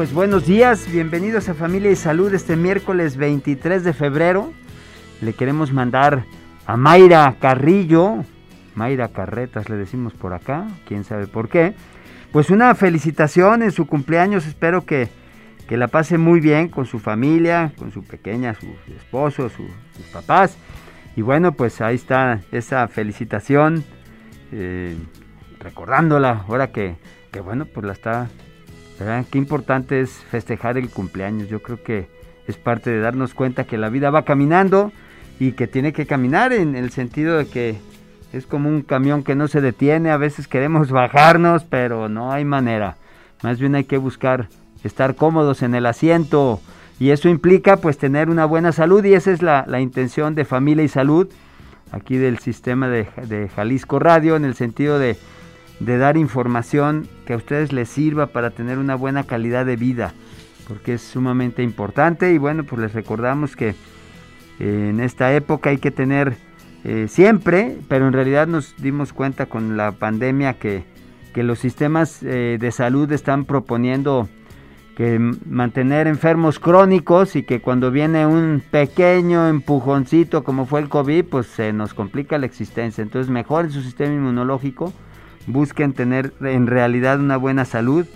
Pues buenos días, bienvenidos a Familia y Salud este miércoles 23 de febrero. Le queremos mandar a Mayra Carrillo, Mayra Carretas le decimos por acá, quién sabe por qué. Pues una felicitación en su cumpleaños, espero que, que la pase muy bien con su familia, con su pequeña, su esposo, sus papás. Y bueno, pues ahí está esa felicitación, eh, recordándola, ahora que, que bueno, pues la está Qué importante es festejar el cumpleaños. Yo creo que es parte de darnos cuenta que la vida va caminando y que tiene que caminar en el sentido de que es como un camión que no se detiene. A veces queremos bajarnos, pero no hay manera. Más bien hay que buscar estar cómodos en el asiento. Y eso implica pues tener una buena salud y esa es la, intención de familia y salud aquí del sistema de, de Jalisco Radio en el sentido de de dar información que a ustedes les sirva para tener una buena calidad de vida, porque es sumamente importante y bueno, pues les recordamos que eh, en esta época hay que tener eh, siempre, pero en realidad nos dimos cuenta con la pandemia que, que los sistemas eh, de salud están proponiendo que mantener enfermos crónicos y que cuando viene un pequeño empujoncito como fue el COVID, pues se nos complica la existencia. Entonces mejor su sistema inmunológico, busquen tener en realidad una buena salud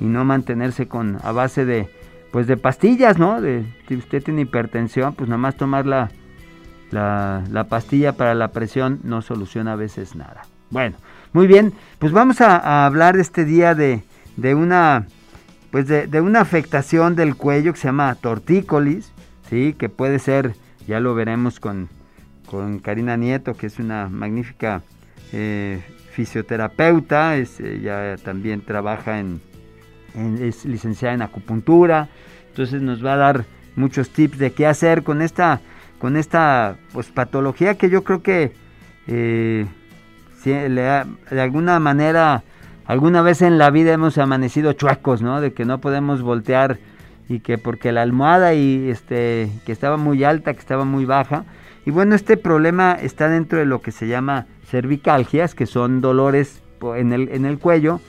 y no mantenerse con a base de pues de pastillas, ¿no? De, si usted tiene hipertensión, pues nada más tomar la, la, pastilla para la presión no soluciona a veces nada. Bueno, muy bien, pues vamos a, hablar este día de, de una pues de, de, una afectación del cuello que se llama tortícolis, ¿sí? que puede ser, ya lo veremos con, con Karina Nieto, que es una magnífica eh, fisioterapeuta, es, ella también trabaja en, es licenciada en acupuntura, entonces nos va a dar muchos tips de qué hacer con esta, con esta pues, patología que yo creo que eh, de alguna manera, alguna vez en la vida hemos amanecido chuecos, ¿no? De que no podemos voltear y que porque la almohada y este que estaba muy alta, que estaba muy baja. Y bueno, este problema está dentro de lo que se llama cervicalgias, que son dolores en el, en el cuello,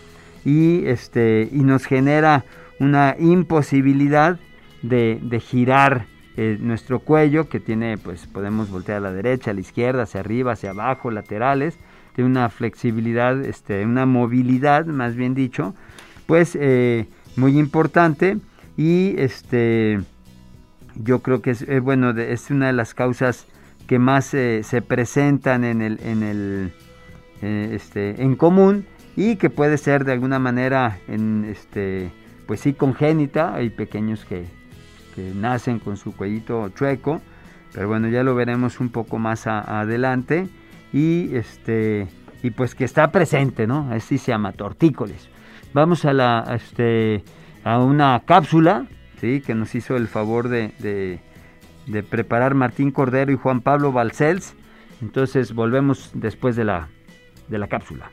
y, este, y nos genera una imposibilidad de, girar eh, nuestro cuello, que tiene, pues podemos voltear a la derecha, a la izquierda, hacia arriba, hacia abajo, laterales, tiene una flexibilidad, este, una movilidad, más bien dicho, pues eh, muy importante y este yo creo que es eh, bueno es una de las causas que más se presentan en el, en el eh, este, en común y que puede ser de alguna manera en este pues sí congénita. Hay pequeños que, que nacen con su cuellito chueco pero bueno ya lo veremos un poco más adelante. Y este y pues que está presente no así se llama tortícolis. Vamos a la este a una cápsula sí que nos hizo el favor de preparar Martín Cordero y Juan Pablo Balcells. Entonces volvemos después de la, de la cápsula.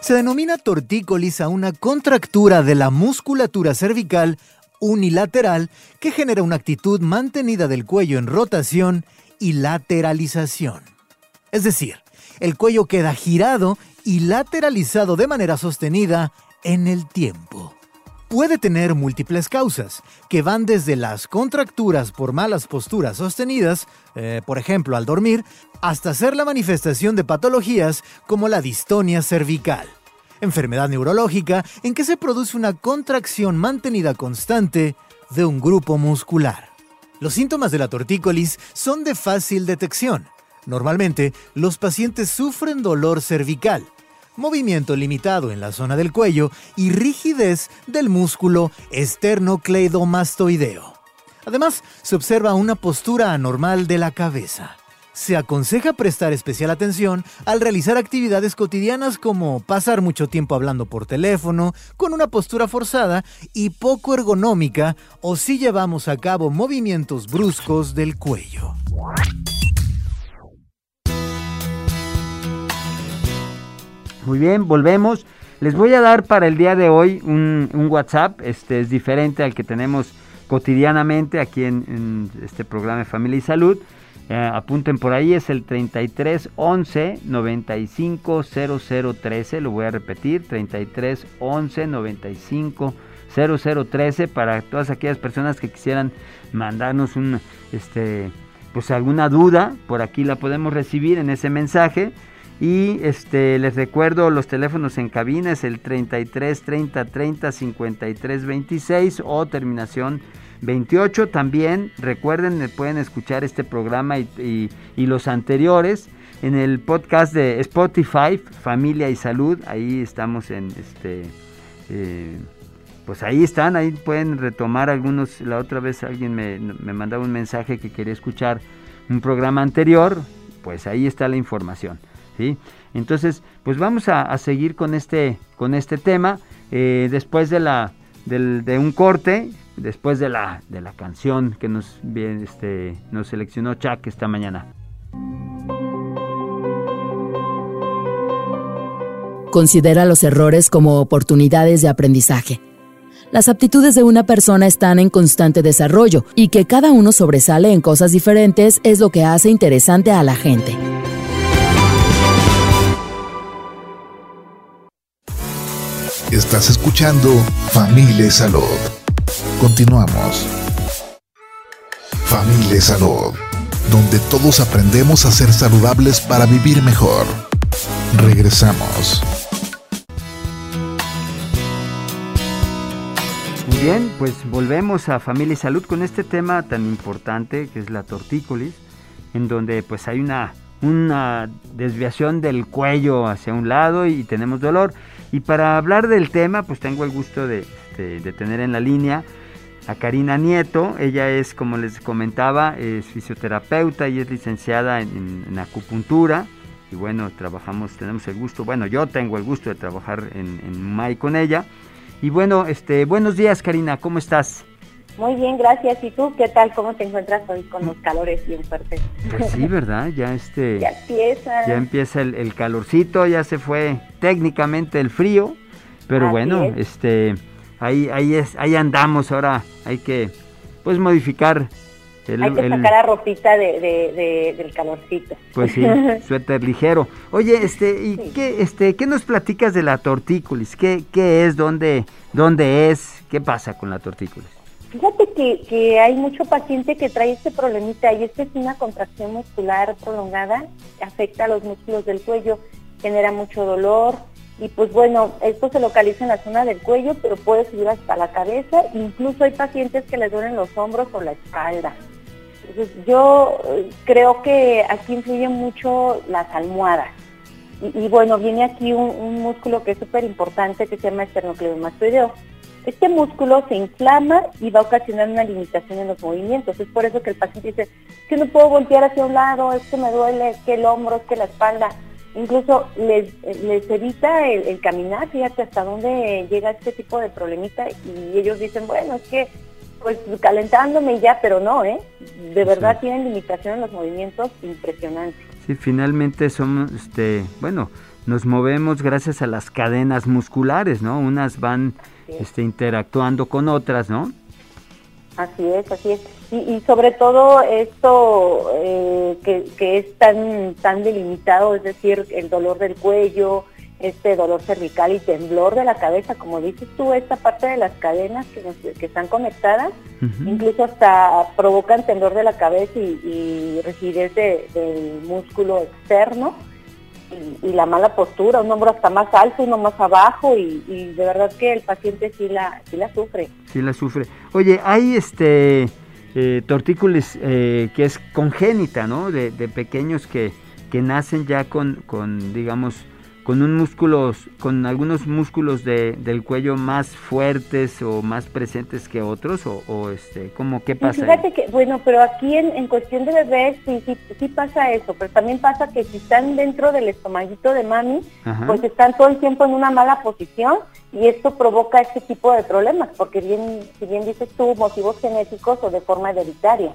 Se denomina tortícolis a una contractura de la musculatura cervical unilateral que genera una actitud mantenida del cuello en rotación y lateralización. Es decir, el cuello queda girado y lateralizado de manera sostenida en el tiempo puede tener múltiples causas, que van desde las contracturas por malas posturas sostenidas, eh, por ejemplo al dormir, hasta ser la manifestación de patologías como la distonia cervical, enfermedad neurológica en que se produce una contracción mantenida constante de un grupo muscular. Los síntomas de la tortícolis son de fácil detección. Normalmente, los pacientes sufren dolor cervical, movimiento limitado en la zona del cuello y rigidez del músculo esternocleidomastoideo. Además, se observa una postura anormal de la cabeza. Se aconseja prestar especial atención al realizar actividades cotidianas como pasar mucho tiempo hablando por teléfono, con una postura forzada y poco ergonómica o si llevamos a cabo movimientos bruscos del cuello. Muy bien, volvemos. Les voy a dar para el día de hoy un, WhatsApp, este es diferente al que tenemos cotidianamente aquí en, este programa de Familia y Salud. Eh, apunten por ahí, es el 33 11 95 00 13. Lo voy a repetir: 33 11 95 00 13 para todas aquellas personas que quisieran mandarnos un, este, pues alguna duda. Por aquí la podemos recibir en ese mensaje. Y este les recuerdo los teléfonos en cabina es el 33 30 30 53 26 o terminación 28. También recuerden, pueden escuchar este programa y, los anteriores en el podcast de Spotify, Familia y Salud. Ahí estamos en este. Eh, pues ahí están, ahí pueden retomar algunos. La otra vez alguien me, me mandaba un mensaje que quería escuchar un programa anterior. Pues ahí está la información. Entonces, pues vamos a, seguir con este, con este tema. Eh, después de, la, de un corte, después de la, de la canción que nos, este, nos seleccionó Chuck esta mañana. Considera los errores como oportunidades de aprendizaje. Las aptitudes de una persona están en constante desarrollo y que cada uno sobresale en cosas diferentes es lo que hace interesante a la gente. Estás escuchando Familia Salud. Continuamos. Familia Salud, donde todos aprendemos a ser saludables para vivir mejor. Regresamos. Bien, pues volvemos a Familia y Salud con este tema tan importante que es la tortícolis, en donde pues hay una, una desviación del cuello hacia un lado y tenemos dolor. Y para hablar del tema, pues tengo el gusto de, tener en la línea a Karina Nieto. Ella es, como les comentaba, es fisioterapeuta y es licenciada en, acupuntura. Y bueno, trabajamos, tenemos el gusto, bueno, yo tengo el gusto de trabajar en, en MAI con ella. Y bueno, este, buenos días Karina, ¿cómo estás? Muy bien, gracias. ¿Y tú qué tal? ¿Cómo te encuentras hoy con los calores bien fuertes? Pues sí, ¿verdad? Ya este... ya empieza. Ya empieza el, calorcito, ya se fue técnicamente el frío, pero bueno, este... Ahí, ahí, es, ahí andamos, ahora hay que pues modificar el, Hay que sacar a ropita de, del calorcito. Pues sí, suéter ligero. Oye, este, ¿y qué, este, qué nos platicas de la tortícolis? ¿Qué, qué es? ¿Dónde, ¿Dónde es? ¿Qué pasa con la tortícolis? Fíjate que, que, hay mucho paciente que trae este problemita y esta es una contracción muscular prolongada, afecta a los músculos del cuello, genera mucho dolor y pues bueno, esto se localiza en la zona del cuello, pero puede subir hasta la cabeza, incluso hay pacientes que les duelen los hombros o la espalda. Yo eh, creo que aquí influyen mucho las almohadas. Y, bueno, viene aquí un, un músculo que es súper importante que se llama esternocleidomastoideo este músculo se inflama y va a ocasionar una limitación en los movimientos. Es por eso que el paciente dice, que no puedo voltear hacia un lado, es que me duele, es que el hombro, es que la espalda. Incluso les, evita el, caminar, fíjate hasta dónde llega este tipo de problemita y ellos dicen, bueno, es que pues calentándome ya, pero no, ¿eh? De verdad tienen limitación en los movimientos impresionantes. Sí, finalmente somos, este, bueno, nos movemos gracias a las cadenas musculares, ¿no? Unas van este, interactuando con otras, ¿no? Así es, así es. Y, sobre todo esto eh, que, es tan, tan delimitado, es decir, el dolor del cuello, este dolor cervical y temblor de la cabeza, como dices tú, esta parte de las cadenas que, están conectadas, incluso hasta provocan temblor de la cabeza y, rigidez del músculo externo y, la mala postura, un hombro hasta más alto, uno más abajo y, de verdad que el paciente sí la, sí la sufre. Sí la sufre. Oye, hay este eh, tortícolis eh, que es congénita, ¿no? De, pequeños que, que nacen ya con, con, digamos, con un músculo, con algunos músculos de, del cuello más fuertes o más presentes que otros o, este, ¿cómo qué pasa? fíjate que, bueno, pero aquí en, en cuestión de bebés sí, sí, sí, pasa eso, pero también pasa que si están dentro del estomaguito de mami, pues están todo el tiempo en una mala posición y esto provoca este tipo de problemas, porque bien, si bien dices tú, motivos genéticos o de forma hereditaria.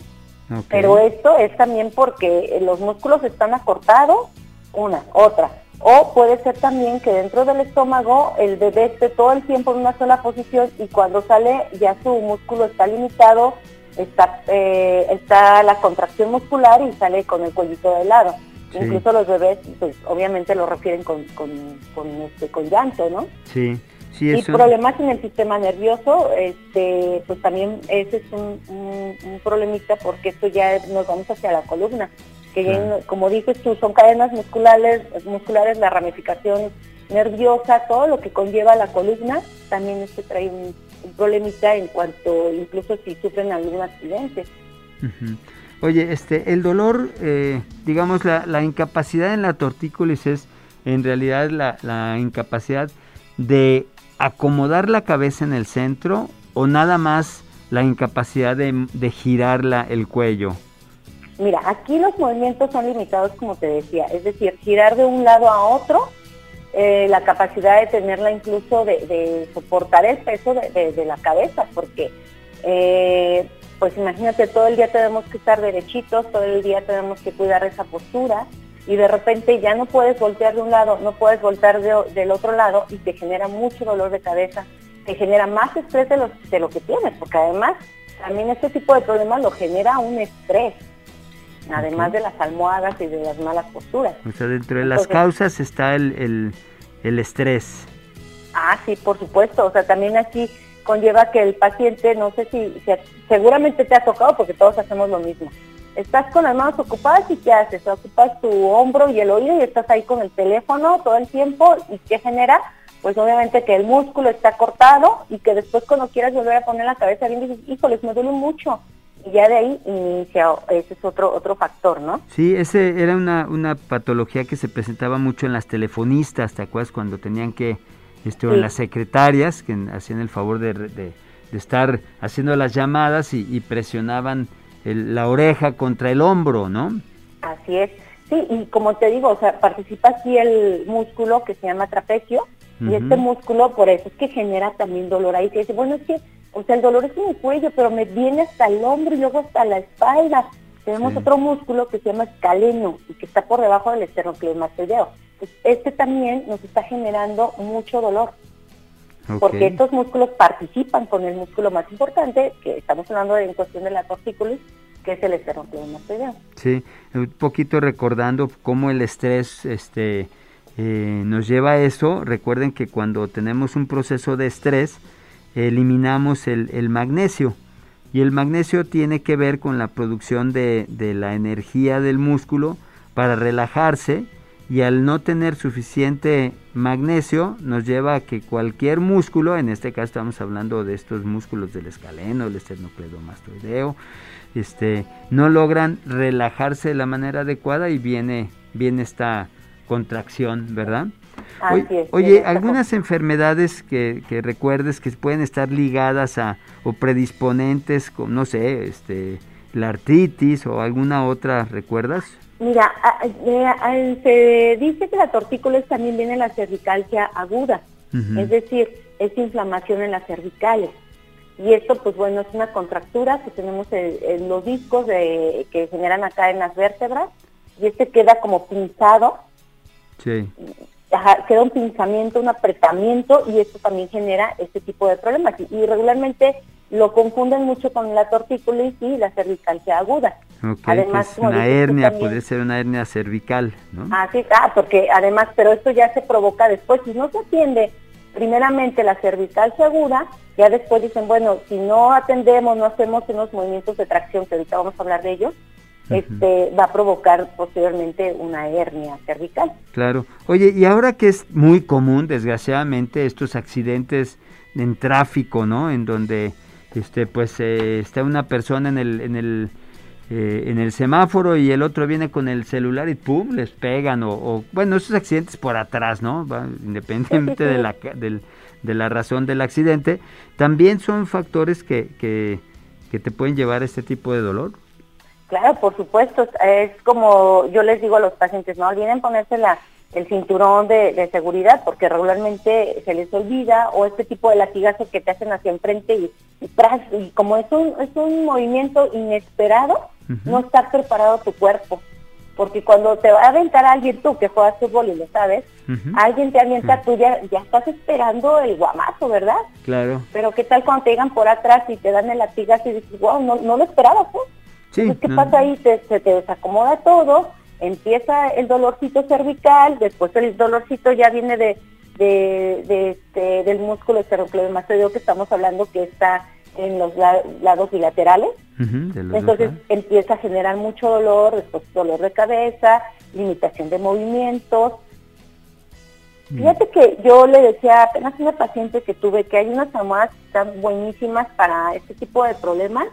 Pero esto es también porque los músculos están acortados, una, otra o puede ser también que dentro del estómago el bebé esté todo el tiempo en una sola posición y cuando sale ya su músculo está limitado, está, eh, está la contracción muscular y sale con el cuellito de lado. Incluso los bebés, pues obviamente lo refieren con, con, con, este, con llanto, ¿no? Sí. Sí, y problemas en el sistema nervioso, este, pues también ese es un, un, un problemita porque esto ya nos vamos hacia la columna que como dices tú, son cadenas musculares, musculares, la ramificación nerviosa, todo lo que conlleva la columna, también este trae un, problemita en cuanto, incluso si sufren algún accidente. Oye, este, el dolor, eh, digamos, la, la, incapacidad en la tortícolis es en realidad la, la incapacidad de acomodar la cabeza en el centro o nada más la incapacidad de, de girar el cuello. Mira, aquí los movimientos son limitados, como te decía, es decir, girar de un lado a otro, eh, la capacidad de tenerla incluso de, soportar el peso de, la cabeza, porque eh, pues imagínate, todo el día tenemos que estar derechitos, todo el día tenemos que cuidar esa postura y de repente ya no puedes voltear de un lado, no puedes voltear del otro lado y te genera mucho dolor de cabeza, te genera más estrés de de lo que tienes, porque además también este tipo de problemas lo genera un estrés además de las almohadas y de las malas posturas. O sea, dentro de las causas está el, el, estrés. Ah, sí, por supuesto. O sea, también aquí conlleva que el paciente, no sé si, seguramente te ha tocado porque todos hacemos lo mismo. Estás con las manos ocupadas y ¿qué haces? Ocupas tu hombro y el oído y estás ahí con el teléfono todo el tiempo y ¿qué genera? Pues obviamente que el músculo está cortado y que después cuando quieras volver a poner la cabeza bien dices, híjoles, me duele mucho y ya de ahí inicia, ese es otro otro factor, ¿no? Sí, ese era una, una patología que se presentaba mucho en las telefonistas, ¿te acuerdas? Cuando tenían que, este, en las secretarias, que hacían el favor de, de, estar haciendo las llamadas y, presionaban la oreja contra el hombro, ¿no? Así es. Sí, y como te digo, o sea, participa aquí el músculo que se llama trapecio, y este músculo por eso es que genera también dolor ahí, que dice, bueno, es que o sea, el dolor es en el cuello, pero me viene hasta el hombro y luego hasta la espalda. Tenemos otro músculo que se llama escaleno y que está por debajo del esternocleidomastoideo. Pues este también nos está generando mucho dolor. Porque estos músculos participan con el músculo más importante, que estamos hablando de en cuestión de la tortícolis, que es el esternocleidomastoideo. Sí, un poquito recordando cómo el estrés este, eh, nos lleva a eso. Recuerden que cuando tenemos un proceso de estrés, eliminamos el, magnesio. Y el magnesio tiene que ver con la producción de, la energía del músculo para relajarse y al no tener suficiente magnesio nos lleva a que cualquier músculo, en este caso estamos hablando de estos músculos del escaleno, el esternocleidomastoideo, este, no logran relajarse de la manera adecuada y viene, viene esta contracción, ¿verdad? Oye, algunas enfermedades que, recuerdes que pueden estar ligadas a o predisponentes, con, no sé, este, la artritis o alguna otra, ¿recuerdas? Mira, se dice que la tortícolis también viene la cervicalgia aguda, es decir, es inflamación en las cervicales. Y esto, pues bueno, es una contractura que tenemos en, los discos de, que generan acá en las vértebras y este queda como pinzado. Sí queda un pinzamiento, un apretamiento y esto también genera este tipo de problemas. Y, regularmente lo confunden mucho con la tortícolis y la cervicalgia aguda. además, una hernia, puede ser una hernia cervical, ¿no? Ah, sí, ah, porque además, pero esto ya se provoca después. Si no se atiende primeramente la cervicalgia aguda, ya después dicen, bueno, si no atendemos, no hacemos unos movimientos de tracción, que ahorita vamos a hablar de ellos, este, va a provocar posteriormente una hernia cervical. Claro. Oye, y ahora que es muy común, desgraciadamente, estos accidentes en tráfico, ¿no? En donde este, pues eh, está una persona en el, en el eh, en el semáforo y el otro viene con el celular y pum, les pegan o, bueno, esos accidentes por atrás, ¿no? independientemente de la, de la razón del accidente, también son factores que, que, que te pueden llevar a este tipo de dolor. Claro, por supuesto, es como yo les digo a los pacientes, no olviden ponerse la, el cinturón de, seguridad porque regularmente se les olvida o este tipo de latigazos que te hacen hacia enfrente y, y, como es un, es un movimiento inesperado, no está preparado tu cuerpo. Porque cuando te va a aventar alguien tú que juegas fútbol y lo sabes, alguien te avienta, tú ya, ya estás esperando el guamazo, ¿verdad? Claro. Pero ¿qué tal cuando te llegan por atrás y te dan el latigazo y dices, wow, no, no lo esperabas, ¿eh? Sí, ¿qué pasa ahí? Te, se te desacomoda todo, empieza el dolorcito cervical, después el dolorcito ya viene de, de, este, del músculo esternocleidomastoideo que estamos hablando que está en los lados bilaterales. Entonces empieza a generar mucho dolor, después dolor de cabeza, limitación de movimientos. Fíjate que yo le decía apenas a una paciente que tuve que hay unas almohadas que están buenísimas para este tipo de problemas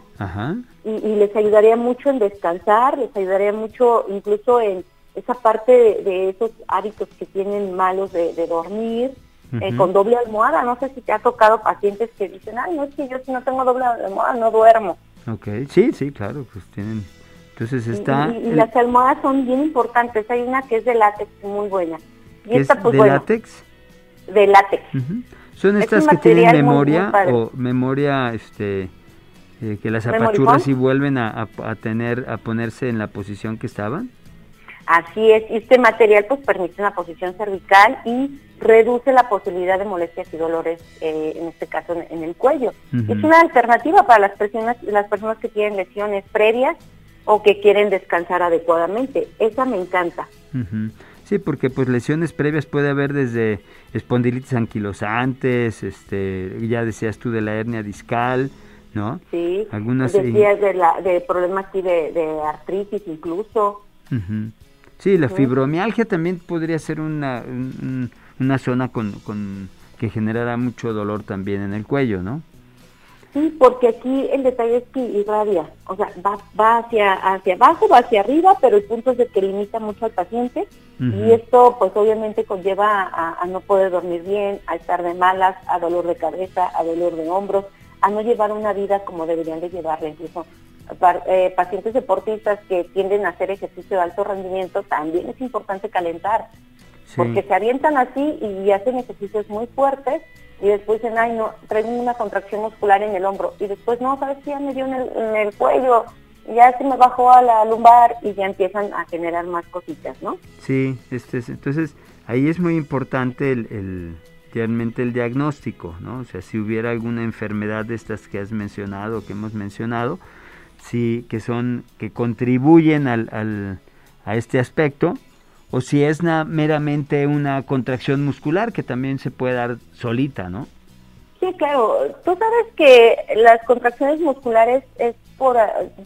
Y, les ayudaría mucho en descansar, les ayudaría mucho incluso en esa parte de, esos hábitos que tienen malos de dormir, eh, con doble almohada. No sé si te ha tocado pacientes que dicen, ay, no es que yo si no tengo doble almohada no duermo. Ok, sí, sí, claro, pues tienen... Entonces está... Y, las almohadas son bien importantes. Hay una que es de látex muy buena. Y esta, pues, ¿De látex? De látex. ¿Son estas que tienen memoria o memoria este eh, que las apachuras y vuelven a, a, tener a ponerse en la posición que estaban? Así es, este material pues permite una posición cervical y reduce la posibilidad de molestias y dolores, eh, en este caso en, el cuello. Es una alternativa para las personas, las personas que tienen lesiones previas o que quieren descansar adecuadamente. Esa me encanta. Sí, porque pues lesiones previas puede haber desde espondilitis anquilosantes, este, ya decías tú de la hernia discal, ¿no? Sí, Algunas, decías de, la, de problemas así de, artritis incluso. Sí, la fibromialgia también podría ser una, una zona con, con, que generará mucho dolor también en el cuello, ¿no? Sí, porque aquí el detalle es que irradia, o sea, va, va hacia, hacia abajo, va hacia arriba, pero el punto es de que limita mucho al paciente y esto pues obviamente conlleva a, no poder dormir bien, a estar de malas, a dolor de cabeza, a dolor de hombros, a no llevar una vida como deberían de llevarla, incluso eh, pacientes deportistas que tienden a hacer ejercicio de alto rendimiento, también es importante calentar, porque se avientan así y hacen ejercicios muy fuertes y después dicen, ay, no, traigo una contracción muscular en el hombro y después, no, ¿sabes qué? Ya me dio en el, en el cuello, ya se me bajó a la lumbar y ya empiezan a generar más cositas, ¿no? Sí, este entonces ahí es muy importante el, el realmente el diagnóstico, ¿no? O sea, si hubiera alguna enfermedad de estas que has mencionado, que hemos mencionado, sí, que son, que contribuyen al, al, a este aspecto, o si es meramente una contracción muscular que también se puede dar solita, ¿no? Sí, claro. Tú sabes que las contracciones musculares es por,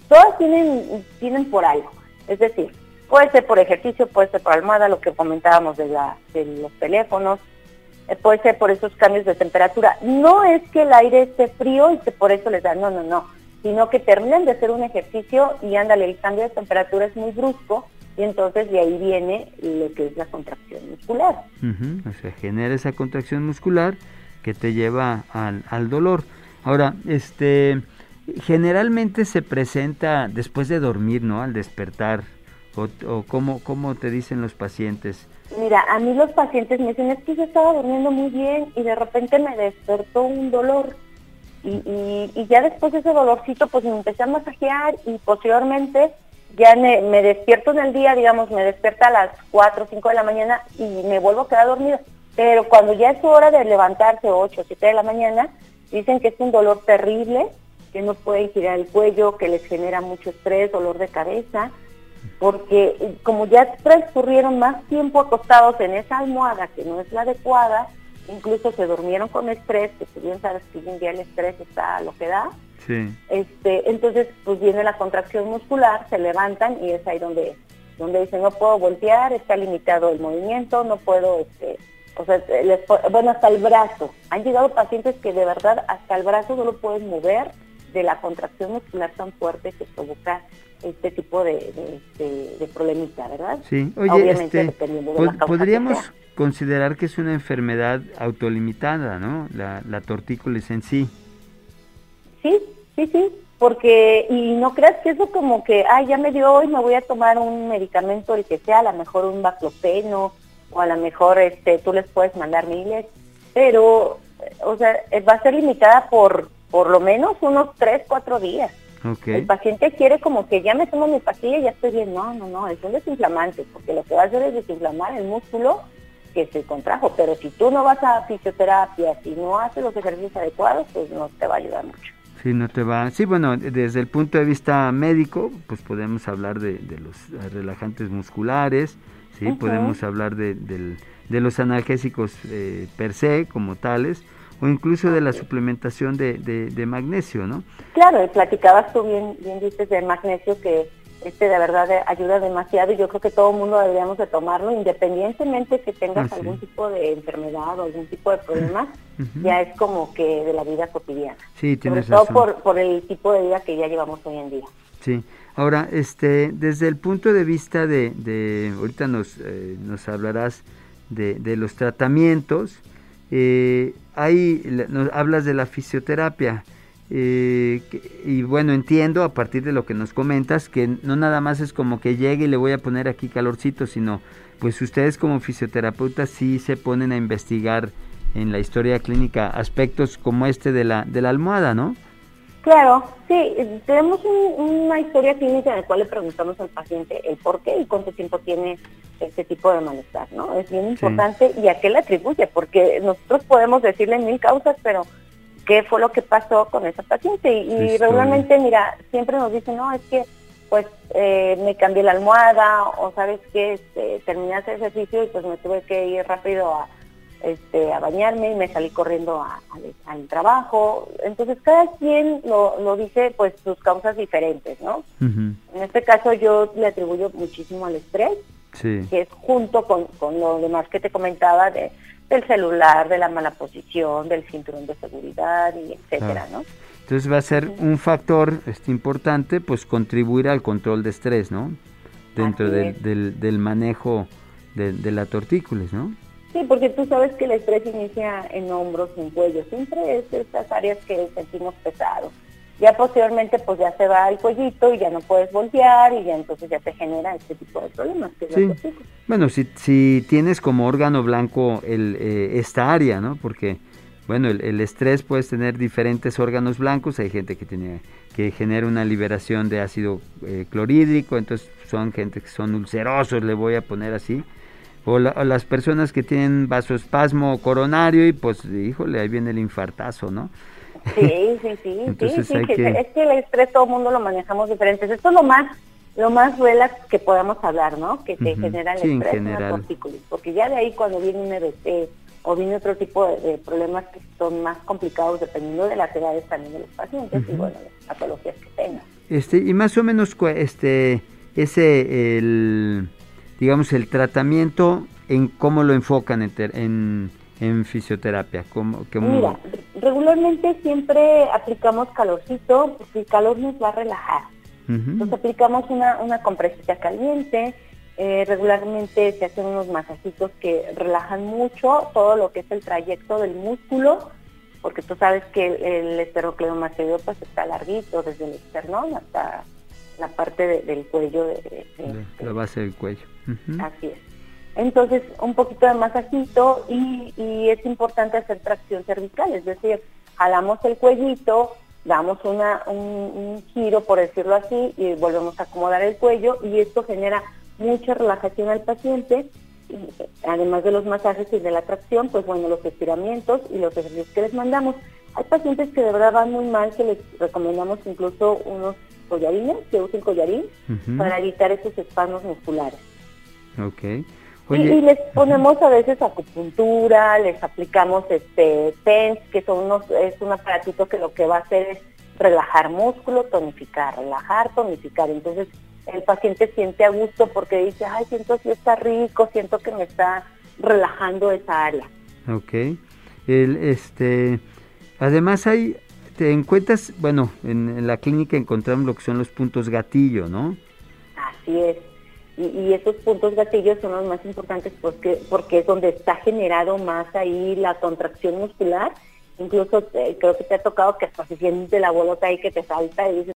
todas tienen, tienen por algo. Es decir, puede ser por ejercicio, puede ser por almohada, lo que comentábamos de, la, de los teléfonos, eh, puede ser por esos cambios de temperatura. No es que el aire esté frío y que por eso les da, no, no, no sino que terminan de hacer un ejercicio y ándale, el cambio de temperatura es muy brusco y entonces de ahí viene lo que es la contracción muscular. O sea, genera esa contracción muscular que te lleva al, al dolor. Ahora, este, generalmente se presenta después de dormir, ¿no? Al despertar, o, o cómo, cómo te dicen los pacientes. Mira, a mí los pacientes me dicen, es que yo estaba durmiendo muy bien y de repente me despertó un dolor y, y, ya después de ese dolorcito pues me empecé a masajear y posteriormente ya me, despierto en el día, digamos, me despierta a las 4 o 5 de la mañana y me vuelvo a quedar dormida. Pero cuando ya es hora de levantarse 8 o 7 de la mañana, dicen que es un dolor terrible, que no pueden girar el cuello, que les genera mucho estrés, dolor de cabeza, porque como ya transcurrieron más tiempo acostados en esa almohada que no es la adecuada, incluso se durmieron con estrés, que tú bien sabes que hoy en día el estrés está a lo que da. Sí. Este, entonces, pues viene la contracción muscular, se levantan y es ahí donde, donde dicen, no puedo voltear, está limitado el movimiento, no puedo, este, o sea, bueno, hasta el brazo. Han llegado pacientes que de verdad hasta el brazo no lo pueden mover de la contracción muscular tan fuerte que provoca este tipo de, de, problemita, ¿verdad? Sí, oye, este, podríamos considerar que es una enfermedad autolimitada, ¿no? La, la tortícolis en sí. Sí, sí, sí, porque, y no creas que eso como que, ay, ya me dio hoy, me voy a tomar un medicamento, el que sea, a lo mejor un baclopeno, o a lo mejor este, tú les puedes mandar miles, pero, o sea, va a ser limitada por, por lo menos unos tres, cuatro días. El paciente quiere como que ya me tomo mi pastilla y ya estoy bien. No, no, no, es un desinflamante, porque lo que va a hacer es desinflamar el músculo que se contrajo. Pero si tú no vas a fisioterapia, si no haces los ejercicios adecuados, pues no te va a ayudar mucho. Sí, no te va. Sí, bueno, desde el punto de vista médico, pues podemos hablar de, los relajantes musculares, sí, podemos hablar de, de los analgésicos eh, per se como tales, o incluso de la suplementación de, de, magnesio, ¿no? Claro, y platicabas tú bien, bien dices de magnesio que este de verdad ayuda demasiado y yo creo que todo el mundo deberíamos de tomarlo independientemente que tengas ah, algún tipo de enfermedad o algún tipo de problema, ya es como que de la vida cotidiana. Sí, tienes Sobre todo por, por el tipo de vida que ya llevamos hoy en día. Sí, ahora, este, desde el punto de vista de, de ahorita nos, eh, nos hablarás de, de los tratamientos, eh, ahí nos hablas de la fisioterapia. Eh, y bueno, entiendo a partir de lo que nos comentas que no nada más es como que llegue y le voy a poner aquí calorcito, sino pues ustedes como fisioterapeutas sí se ponen a investigar en la historia clínica aspectos como este de la, de la almohada, ¿no? Claro, sí, tenemos una historia clínica en la cual le preguntamos al paciente el por qué y cuánto tiempo tiene este tipo de malestar, ¿no? Es bien importante y a qué le atribuye, porque nosotros podemos decirle mil causas, pero qué fue lo que pasó con esa paciente. Y, regularmente, mira, siempre nos dicen, no, es que pues eh, me cambié la almohada o sabes que este, terminé ese ejercicio y pues me tuve que ir rápido a, este, a bañarme y me salí corriendo al trabajo. Entonces cada quien lo, lo, dice pues sus causas diferentes, ¿no? En este caso yo le atribuyo muchísimo al estrés, que es junto con, con lo demás que te comentaba de del celular, de la mala posición, del cinturón de seguridad y etcétera, ¿no? Entonces va a ser un factor este, importante, pues contribuir al control de estrés, ¿no? Dentro del, del, del, manejo de, de la tortícolis, ¿no? Sí, porque tú sabes que el estrés inicia en hombros, en cuello, siempre es estas áreas que sentimos pesados. Ya posteriormente pues ya se va al cuellito y ya no puedes voltear y ya entonces ya te genera este tipo de problemas. sí. Bueno, si, si tienes como órgano blanco el, eh, esta área, ¿no? Porque, bueno, el, estrés puedes tener diferentes órganos blancos, hay gente que tiene que genera una liberación de ácido eh, clorhídrico, entonces son gente que son ulcerosos, le voy a poner así, o, las personas que tienen vasoespasmo coronario y pues, híjole, ahí viene el infartazo, ¿no? Sí, sí, sí, sí, sí que... es que el estrés todo el mundo lo manejamos diferentes. Esto es lo más lo más relax que podamos hablar, ¿no? Que te genera el estrés, una porque ya de ahí cuando viene un EBT o viene otro tipo de, problemas que son más complicados dependiendo de las edades también de los pacientes y bueno, las patologías que tengan. Este, y más o menos este ese el digamos el tratamiento en cómo lo enfocan en, en fisioterapia? ¿Cómo, Mira, regularmente siempre aplicamos calorcito porque el calor nos va a relajar. Entonces aplicamos una, una compresita caliente, eh, regularmente se hacen unos masajitos que relajan mucho todo lo que es el trayecto del músculo, porque tú sabes que el, el pues está larguito desde el esternón hasta la parte del cuello. De, la base del cuello. Así es. Entonces, un poquito de masajito y, y es importante hacer tracción cervical, es decir, jalamos el cuellito, damos una, un, giro, por decirlo así, y volvemos a acomodar el cuello y esto genera mucha relajación al paciente, además de los masajes y de la tracción, pues bueno, los estiramientos y los ejercicios que les mandamos. Hay pacientes que de verdad van muy mal, que les recomendamos incluso unos collarines, que usen collarín, para evitar esos espasmos musculares. Okay. Y, les ponemos a veces acupuntura, les aplicamos este TENS, que son unos, es un aparatito que lo que va a hacer es relajar músculo, tonificar, relajar, tonificar. Entonces el paciente siente a gusto porque dice, ay, siento que está rico, siento que me está relajando esa área. Ok. El, este, además hay te encuentras, bueno, en, la clínica encontramos lo que son los puntos gatillo, ¿no? Así es. Y, esos puntos gatillos son los más importantes porque, porque es donde está generado más ahí la contracción muscular. Incluso eh, creo que te ha tocado que hasta se siente la bolota ahí que te salta y dices,